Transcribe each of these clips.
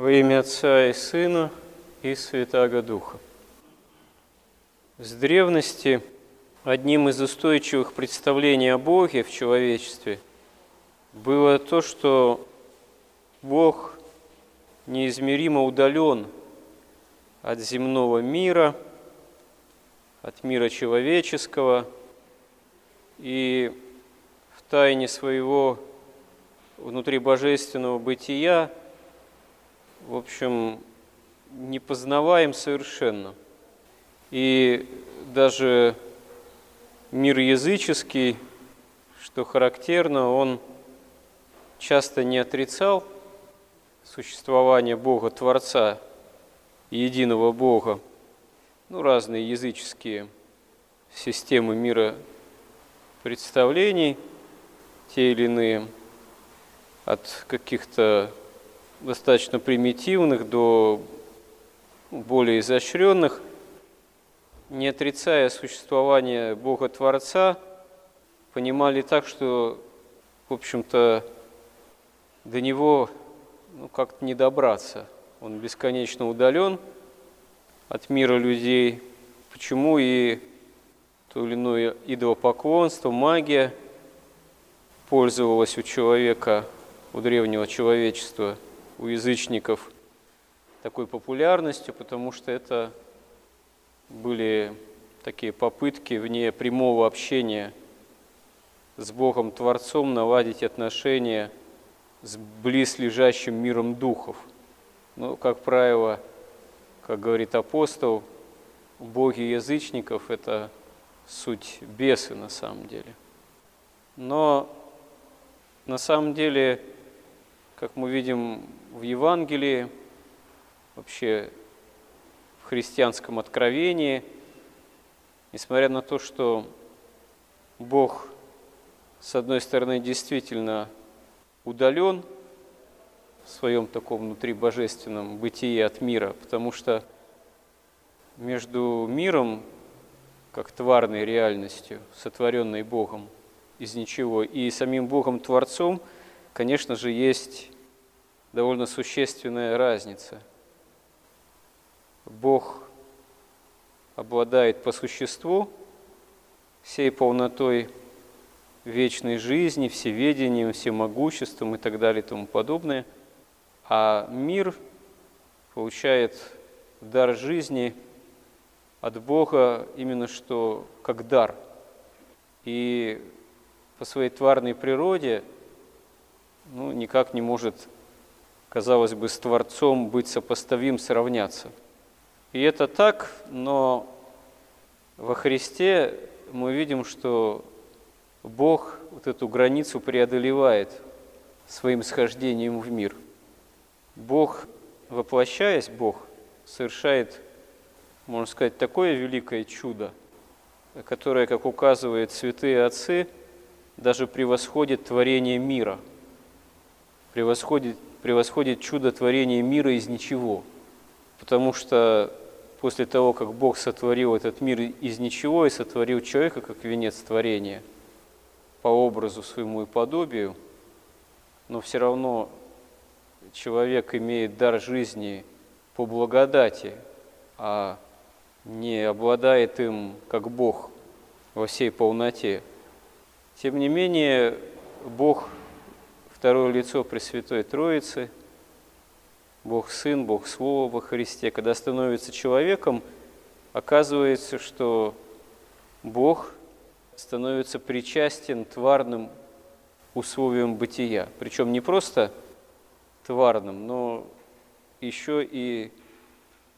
Во имя Отца и Сына и Святаго Духа. С древности одним из устойчивых представлений о Боге в человечестве было то, что Бог неизмеримо удален от земного мира, от мира человеческого, и в тайне своего внутри божественного бытия, в общем, не познаваем совершенно. И даже мир языческий, что характерно, он часто не отрицал существование Бога Творца, единого Бога. Ну, разные языческие системы мира представлений, те или иные, от каких-то достаточно примитивных до более изощренных, не отрицая существование Бога-Творца, понимали так, что, в общем-то, до Него ну, как-то не добраться. Он бесконечно удален от мира людей. Почему и то или иное идолопоклонство, магия пользовалась у человека, у древнего человечества, у язычников такой популярностью, потому что это были такие попытки вне прямого общения с Богом Творцом наладить отношения с близлежащим миром духов. Ну, как правило, как говорит апостол, боги язычников – это суть бесы на самом деле. Но на самом деле, как мы видим в Евангелии, вообще в христианском откровении, несмотря на то, что Бог, с одной стороны, действительно удален в своем таком внутри божественном бытии от мира, потому что между миром как тварной реальностью, сотворенной Богом из ничего, и самим Богом-творцом, конечно же, есть довольно существенная разница. Бог обладает по существу всей полнотой вечной жизни, всеведением, всемогуществом и так далее и тому подобное, а мир получает дар жизни – от Бога именно что как дар. И по своей тварной природе ну, никак не может, казалось бы, с Творцом быть сопоставим, сравняться. И это так, но во Христе мы видим, что Бог вот эту границу преодолевает своим схождением в мир. Бог, воплощаясь, Бог совершает можно сказать, такое великое чудо, которое, как указывают святые отцы, даже превосходит творение мира, превосходит, превосходит чудо творения мира из ничего. Потому что после того, как Бог сотворил этот мир из ничего и сотворил человека как венец творения по образу своему и подобию, но все равно человек имеет дар жизни по благодати, а не обладает им как Бог во всей полноте. Тем не менее, Бог, второе лицо Пресвятой Троицы, Бог Сын, Бог Слово во Христе, когда становится человеком, оказывается, что Бог становится причастен тварным условиям бытия. Причем не просто тварным, но еще и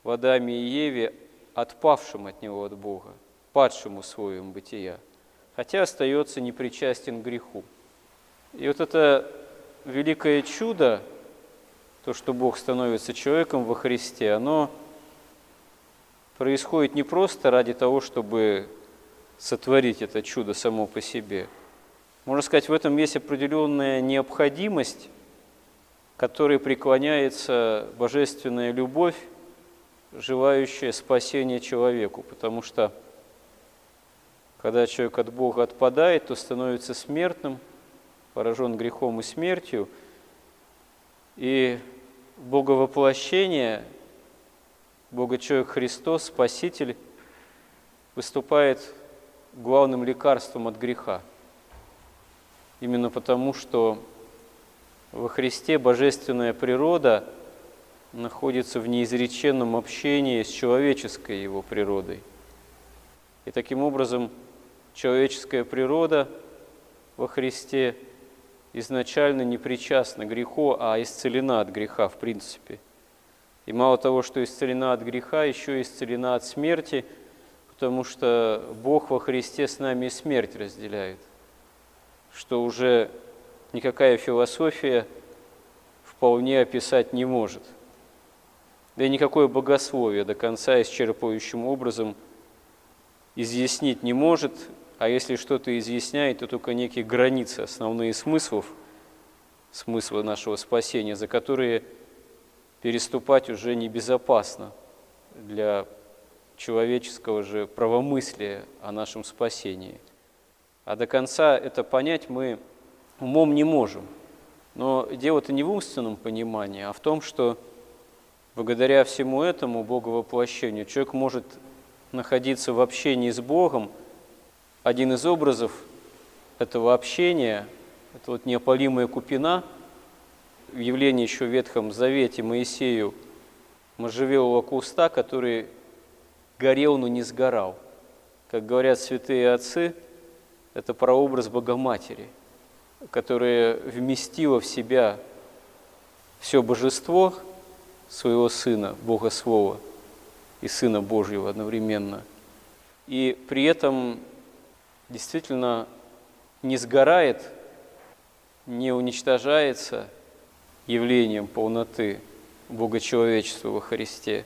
в Адаме и Еве отпавшим от него от Бога, падшим условием бытия, хотя остается непричастен греху. И вот это великое чудо, то, что Бог становится человеком во Христе, оно происходит не просто ради того, чтобы сотворить это чудо само по себе. Можно сказать, в этом есть определенная необходимость, которой преклоняется божественная любовь желающее спасения человеку, потому что когда человек от Бога отпадает, то становится смертным, поражен грехом и смертью, и Боговоплощение, Бога-человек Христос, Спаситель, выступает главным лекарством от греха. Именно потому, что во Христе божественная природа находится в неизреченном общении с человеческой его природой. И таким образом человеческая природа во Христе изначально не причастна греху, а исцелена от греха в принципе. И мало того, что исцелена от греха, еще исцелена от смерти, потому что Бог во Христе с нами и смерть разделяет, что уже никакая философия вполне описать не может. Да и никакое богословие до конца исчерпывающим образом изъяснить не может, а если что-то изъясняет, то только некие границы, основные смыслов, смысла нашего спасения, за которые переступать уже небезопасно для человеческого же правомыслия о нашем спасении. А до конца это понять мы умом не можем. Но дело-то не в умственном понимании, а в том, что благодаря всему этому Боговоплощению человек может находиться в общении с Богом. Один из образов этого общения – это вот неопалимая купина, явление еще в Ветхом Завете Моисею можжевелого куста, который горел, но не сгорал. Как говорят святые отцы, это прообраз Богоматери – которая вместила в себя все божество своего Сына, Бога Слова и Сына Божьего одновременно. И при этом действительно не сгорает, не уничтожается явлением полноты Бога-человечества во Христе.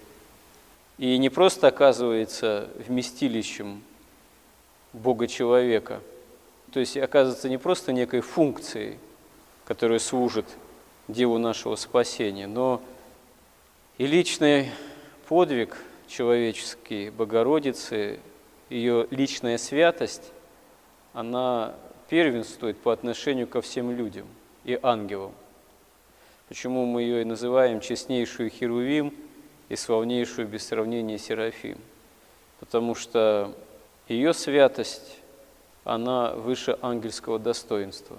И не просто оказывается вместилищем Бога-человека – то есть оказывается не просто некой функцией, которая служит делу нашего спасения, но и личный подвиг человеческий Богородицы, ее личная святость, она первенствует по отношению ко всем людям и ангелам. Почему мы ее и называем честнейшую Херувим и славнейшую без сравнения Серафим? Потому что ее святость она выше ангельского достоинства.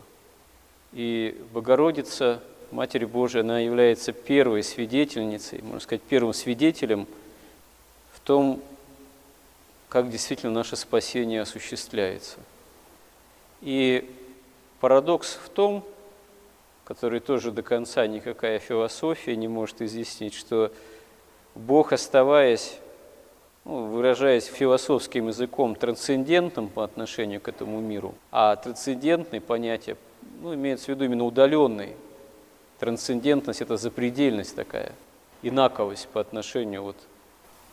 И Богородица, Матерь Божия, она является первой свидетельницей, можно сказать, первым свидетелем в том, как действительно наше спасение осуществляется. И парадокс в том, который тоже до конца никакая философия не может изъяснить, что Бог, оставаясь ну, выражаясь философским языком, трансцендентным по отношению к этому миру, а трансцендентное понятие ну, имеется в виду именно удаленный. Трансцендентность – это запредельность такая, инаковость по отношению вот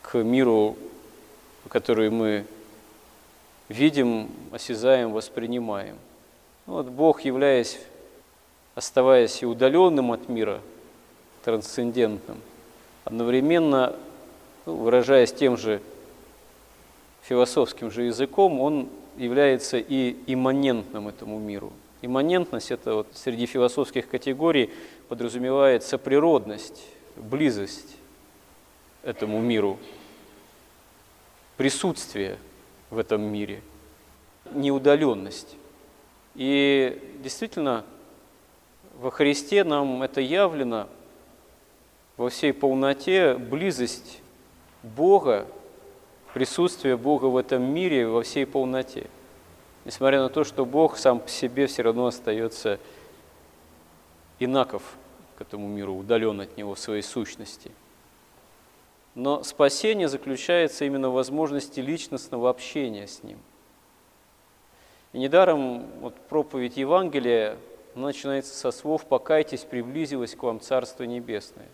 к миру, который мы видим, осязаем, воспринимаем. Ну, вот Бог, являясь, оставаясь и удаленным от мира, трансцендентным, одновременно ну, выражаясь тем же философским же языком, он является и имманентным этому миру. Имманентность – это вот среди философских категорий подразумевает соприродность, близость этому миру, присутствие в этом мире, неудаленность. И действительно, во Христе нам это явлено во всей полноте, близость Бога, присутствие Бога в этом мире во всей полноте. Несмотря на то, что Бог сам по себе все равно остается инаков к этому миру, удален от него в своей сущности. Но спасение заключается именно в возможности личностного общения с Ним. И недаром вот проповедь Евангелия начинается со слов «покайтесь, приблизилось к вам Царство Небесное».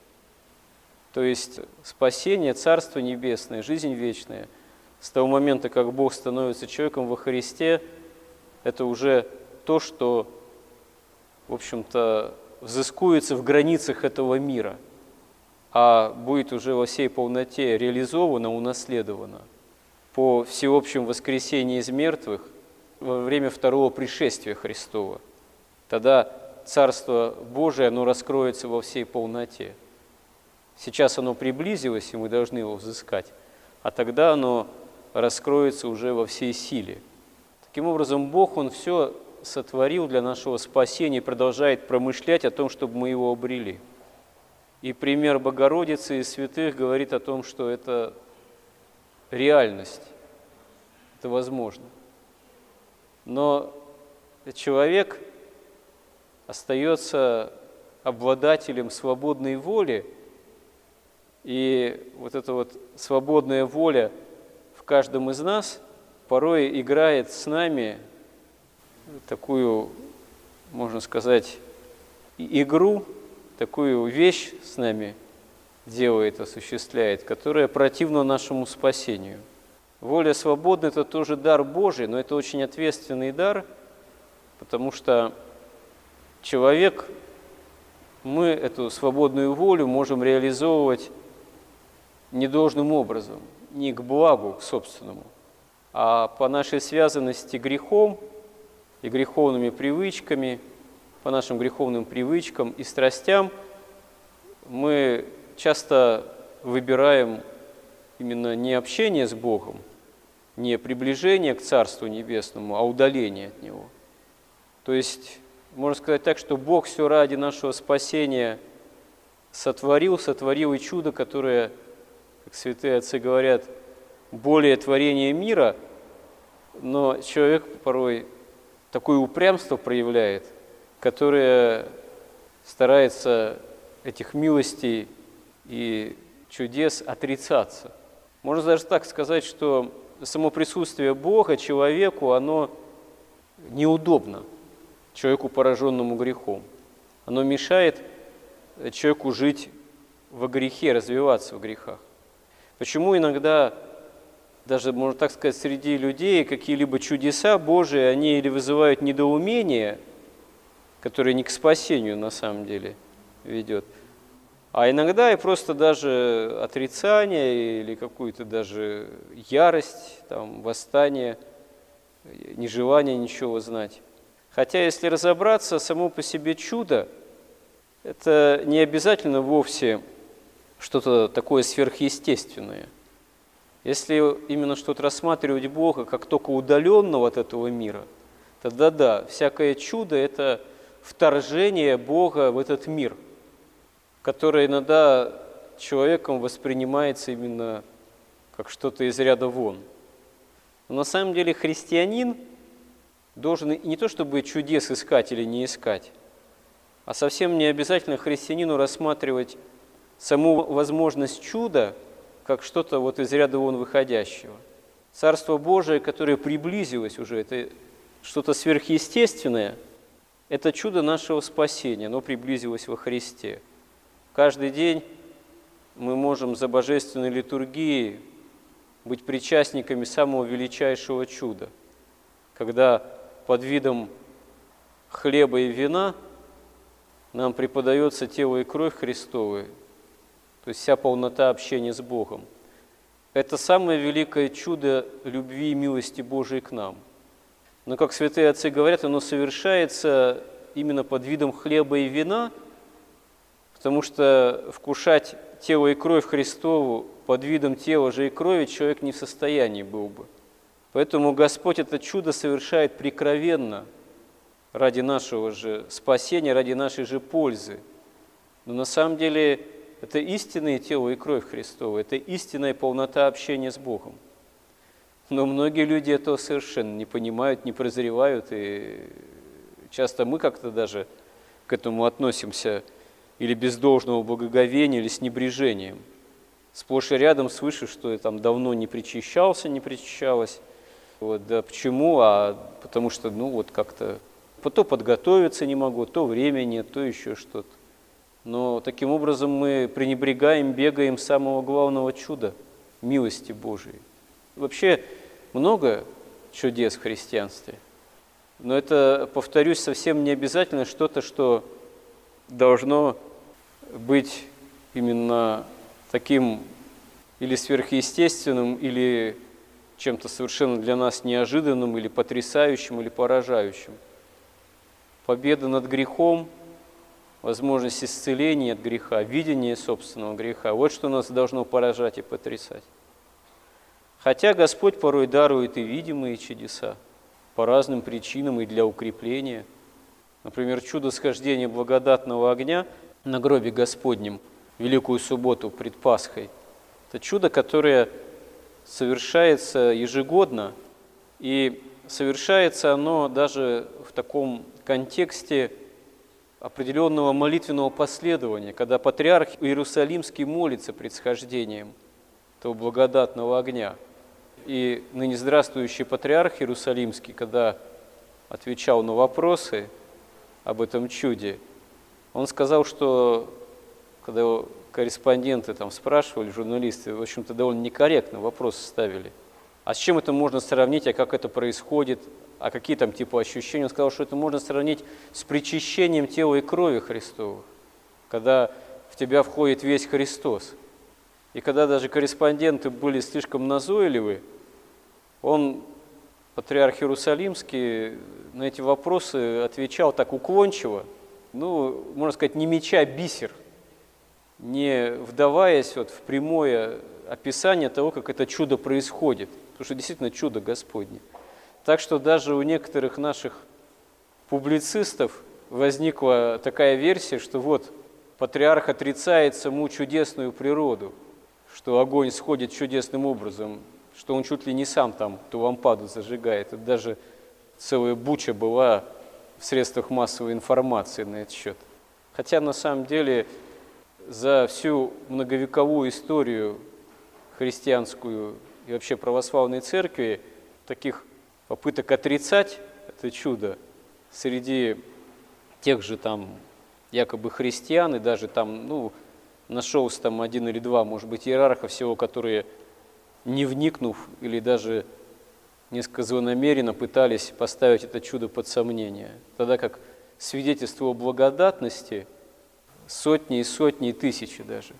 То есть спасение, Царство Небесное, жизнь вечная, с того момента, как Бог становится человеком во Христе, это уже то, что, в общем-то, взыскуется в границах этого мира, а будет уже во всей полноте реализовано, унаследовано по всеобщему воскресению из мертвых во время второго пришествия Христова. Тогда Царство Божие, оно раскроется во всей полноте – Сейчас оно приблизилось, и мы должны его взыскать, а тогда оно раскроется уже во всей силе. Таким образом, Бог, Он все сотворил для нашего спасения и продолжает промышлять о том, чтобы мы его обрели. И пример Богородицы и святых говорит о том, что это реальность, это возможно. Но человек остается обладателем свободной воли, и вот эта вот свободная воля в каждом из нас порой играет с нами такую, можно сказать, игру, такую вещь с нами делает, осуществляет, которая противна нашему спасению. Воля свободна – это тоже дар Божий, но это очень ответственный дар, потому что человек, мы эту свободную волю можем реализовывать недолжным образом, не к благу к собственному, а по нашей связанности грехом и греховными привычками, по нашим греховным привычкам и страстям, мы часто выбираем именно не общение с Богом, не приближение к Царству Небесному, а удаление от Него. То есть, можно сказать так, что Бог все ради нашего спасения сотворил, сотворил и чудо, которое, как святые отцы говорят, более творения мира, но человек порой такое упрямство проявляет, которое старается этих милостей и чудес отрицаться. Можно даже так сказать, что само присутствие Бога человеку, оно неудобно, человеку, пораженному грехом. Оно мешает человеку жить во грехе, развиваться в грехах. Почему иногда даже, можно так сказать, среди людей какие-либо чудеса Божии, они или вызывают недоумение, которое не к спасению на самом деле ведет, а иногда и просто даже отрицание или какую-то даже ярость, там, восстание, нежелание ничего знать. Хотя, если разобраться, само по себе чудо – это не обязательно вовсе что-то такое сверхъестественное – если именно что-то рассматривать Бога как только удаленного от этого мира, тогда да, всякое чудо – это вторжение Бога в этот мир, которое иногда человеком воспринимается именно как что-то из ряда вон. Но на самом деле христианин должен не то чтобы чудес искать или не искать, а совсем не обязательно христианину рассматривать саму возможность чуда – как что-то вот из ряда вон выходящего. Царство Божие, которое приблизилось уже, это что-то сверхъестественное, это чудо нашего спасения, оно приблизилось во Христе. Каждый день мы можем за божественной литургией быть причастниками самого величайшего чуда, когда под видом хлеба и вина нам преподается тело и кровь Христовы, то есть вся полнота общения с Богом. Это самое великое чудо любви и милости Божией к нам. Но, как святые отцы говорят, оно совершается именно под видом хлеба и вина, потому что вкушать тело и кровь Христову под видом тела же и крови человек не в состоянии был бы. Поэтому Господь это чудо совершает прикровенно ради нашего же спасения, ради нашей же пользы. Но на самом деле это истинное тело и кровь Христова, это истинная полнота общения с Богом. Но многие люди этого совершенно не понимают, не прозревают, и часто мы как-то даже к этому относимся или без должного благоговения, или с небрежением. Сплошь и рядом слышу, что я там давно не причащался, не причащалась. Вот, да почему? А потому что, ну, вот как-то то подготовиться не могу, то времени то еще что-то. Но таким образом мы пренебрегаем, бегаем самого главного чуда – милости Божией. Вообще много чудес в христианстве, но это, повторюсь, совсем не обязательно что-то, что должно быть именно таким или сверхъестественным, или чем-то совершенно для нас неожиданным, или потрясающим, или поражающим. Победа над грехом – возможность исцеления от греха, видение собственного греха. Вот что нас должно поражать и потрясать. Хотя Господь порой дарует и видимые чудеса по разным причинам и для укрепления. Например, чудо схождения благодатного огня на гробе Господнем Великую субботу пред Пасхой. Это чудо, которое совершается ежегодно, и совершается оно даже в таком контексте определенного молитвенного последования, когда патриарх Иерусалимский молится пред схождением этого благодатного огня. И ныне здравствующий патриарх Иерусалимский, когда отвечал на вопросы об этом чуде, он сказал, что когда корреспонденты там спрашивали, журналисты, в общем-то, довольно некорректно вопросы ставили. А с чем это можно сравнить, а как это происходит, а какие там типа ощущения? Он сказал, что это можно сравнить с причащением тела и крови Христовых, когда в тебя входит весь Христос. И когда даже корреспонденты были слишком назойливы, он, патриарх Иерусалимский, на эти вопросы отвечал так уклончиво, ну, можно сказать, не меча, а бисер, не вдаваясь вот в прямое описание того, как это чудо происходит, потому что действительно чудо Господне. Так что даже у некоторых наших публицистов возникла такая версия, что вот патриарх отрицает саму чудесную природу, что огонь сходит чудесным образом, что он чуть ли не сам там ту лампаду зажигает. Это даже целая буча была в средствах массовой информации на этот счет. Хотя на самом деле за всю многовековую историю христианскую и вообще православной церкви таких попыток отрицать это чудо среди тех же там якобы христиан, и даже там, ну, нашелся там один или два, может быть, иерарха всего, которые, не вникнув или даже несколько злонамеренно пытались поставить это чудо под сомнение. Тогда как свидетельство о благодатности сотни и сотни и тысячи даже.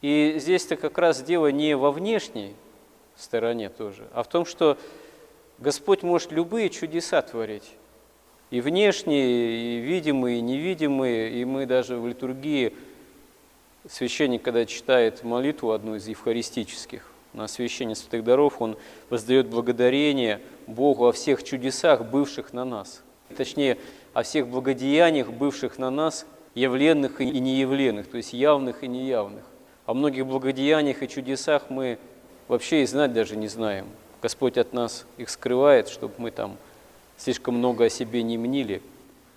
И здесь-то как раз дело не во внешней стороне тоже, а в том, что Господь может любые чудеса творить. И внешние, и видимые, и невидимые. И мы даже в литургии, священник, когда читает молитву одну из евхаристических, на освящение святых даров, он воздает благодарение Богу о всех чудесах, бывших на нас. Точнее, о всех благодеяниях, бывших на нас, явленных и неявленных, то есть явных и неявных. О многих благодеяниях и чудесах мы вообще и знать даже не знаем. Господь от нас их скрывает, чтобы мы там слишком много о себе не мнили.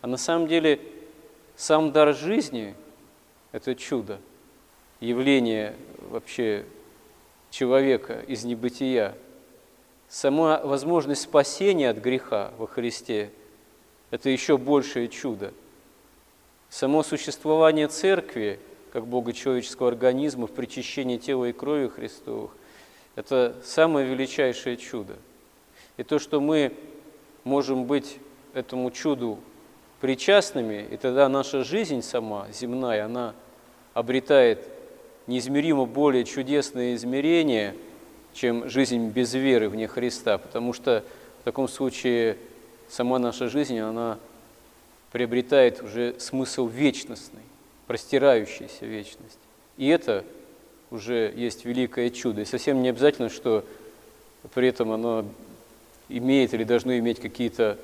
А на самом деле сам дар жизни – это чудо, явление вообще человека из небытия. Сама возможность спасения от греха во Христе – это еще большее чудо. Само существование Церкви, как Бога человеческого организма в причащении тела и крови Христовых, это самое величайшее чудо. И то, что мы можем быть этому чуду причастными, и тогда наша жизнь сама, земная, она обретает неизмеримо более чудесное измерение, чем жизнь без веры вне Христа, потому что в таком случае сама наша жизнь, она приобретает уже смысл вечностный, простирающийся вечность. И это уже есть великое чудо. И совсем не обязательно, что при этом оно имеет или должно иметь какие-то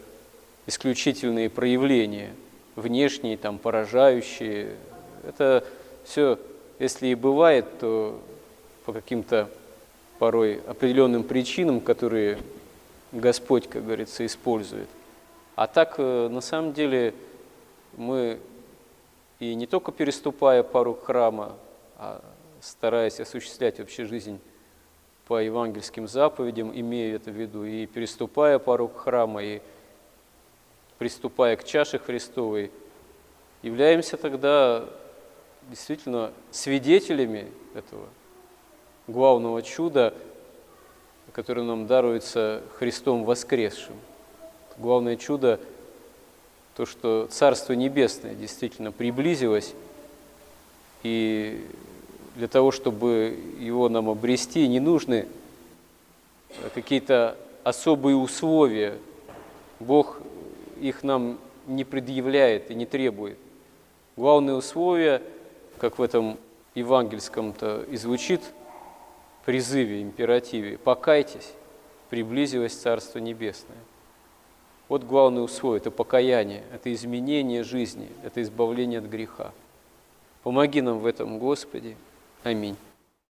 исключительные проявления, внешние, там, поражающие. Это все, если и бывает, то по каким-то порой определенным причинам, которые Господь, как говорится, использует. А так, э, на самом деле, мы и не только переступая пару храма, а стараясь осуществлять вообще жизнь по евангельским заповедям, имея это в виду, и переступая порог храма, и приступая к чаше Христовой, являемся тогда действительно свидетелями этого главного чуда, которое нам даруется Христом воскресшим. Главное чудо – то, что Царство Небесное действительно приблизилось, и для того, чтобы его нам обрести, не нужны какие-то особые условия. Бог их нам не предъявляет и не требует. Главное условие, как в этом евангельском-то и звучит призыве, императиве, покайтесь, приблизилось Царство Небесное. Вот главное условие – это покаяние, это изменение жизни, это избавление от греха. Помоги нам в этом, Господи. Аминь.